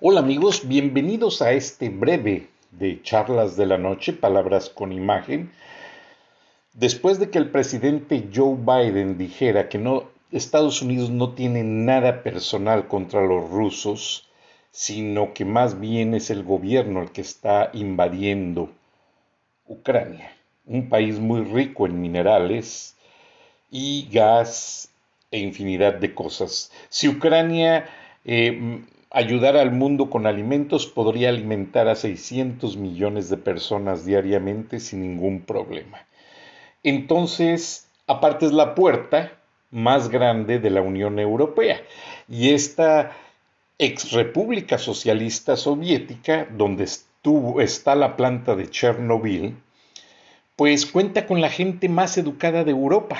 Hola amigos, bienvenidos a este breve de charlas de la noche, palabras con imagen. Después de que el presidente Joe Biden dijera que no, Estados Unidos no tiene nada personal contra los rusos, sino que más bien es el gobierno el que está invadiendo Ucrania, un país muy rico en minerales y gas e infinidad de cosas. Si Ucrania eh, ayudara al mundo con alimentos, podría alimentar a 600 millones de personas diariamente sin ningún problema. Entonces, aparte es la puerta más grande de la Unión Europea. Y esta ex república socialista soviética, donde estuvo, está la planta de Chernobyl, pues cuenta con la gente más educada de Europa.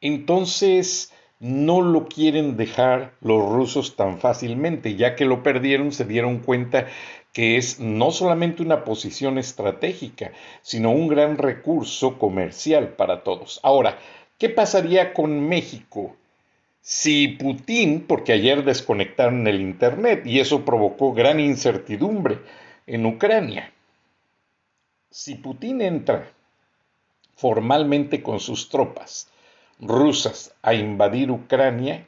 Entonces, no lo quieren dejar los rusos tan fácilmente, ya que lo perdieron, se dieron cuenta que es no solamente una posición estratégica, sino un gran recurso comercial para todos. Ahora, ¿qué pasaría con México? Si Putin, porque ayer desconectaron el Internet y eso provocó gran incertidumbre en Ucrania, si Putin entra formalmente con sus tropas, rusas a invadir Ucrania,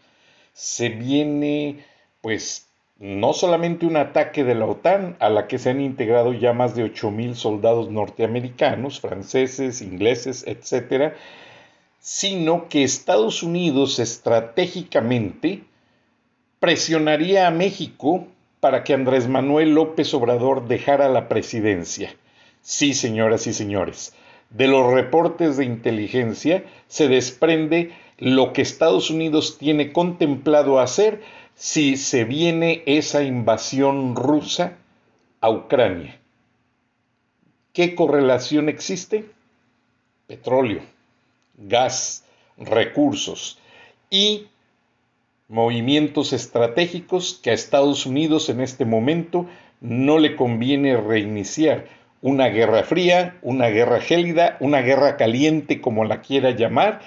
se viene pues no solamente un ataque de la OTAN, a la que se han integrado ya más de 8.000 soldados norteamericanos, franceses, ingleses, etcétera, sino que Estados Unidos estratégicamente presionaría a México para que Andrés Manuel López Obrador dejara la presidencia. Sí, señoras y señores, de los reportes de inteligencia se desprende lo que Estados Unidos tiene contemplado hacer si se viene esa invasión rusa a Ucrania. ¿Qué correlación existe? Petróleo, gas, recursos y movimientos estratégicos que a Estados Unidos en este momento no le conviene reiniciar una guerra fría, una guerra gélida, una guerra caliente, como la quiera llamar,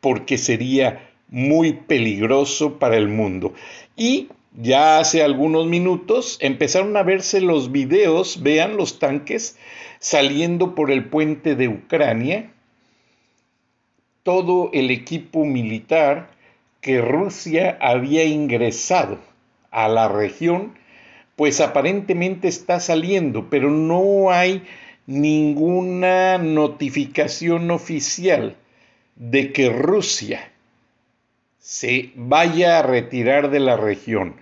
porque sería muy peligroso para el mundo. Y ya hace algunos minutos empezaron a verse los videos, vean los tanques saliendo por el puente de Ucrania, todo el equipo militar que Rusia había ingresado a la región pues aparentemente está saliendo, pero no hay ninguna notificación oficial de que Rusia se vaya a retirar de la región.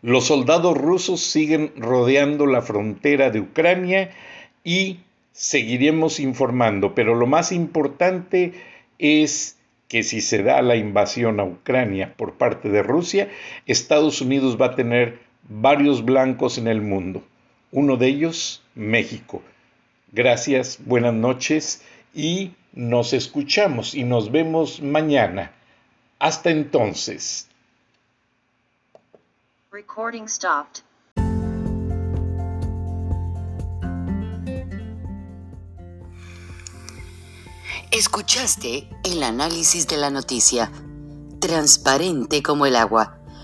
Los soldados rusos siguen rodeando la frontera de Ucrania y seguiremos informando, pero lo más importante es que si se da la invasión a Ucrania por parte de Rusia, Estados Unidos va a tener varios blancos en el mundo. Uno de ellos, México. Gracias, buenas noches y nos escuchamos y nos vemos mañana. Hasta entonces. Recording stopped. Escuchaste el análisis de la noticia, transparente como el agua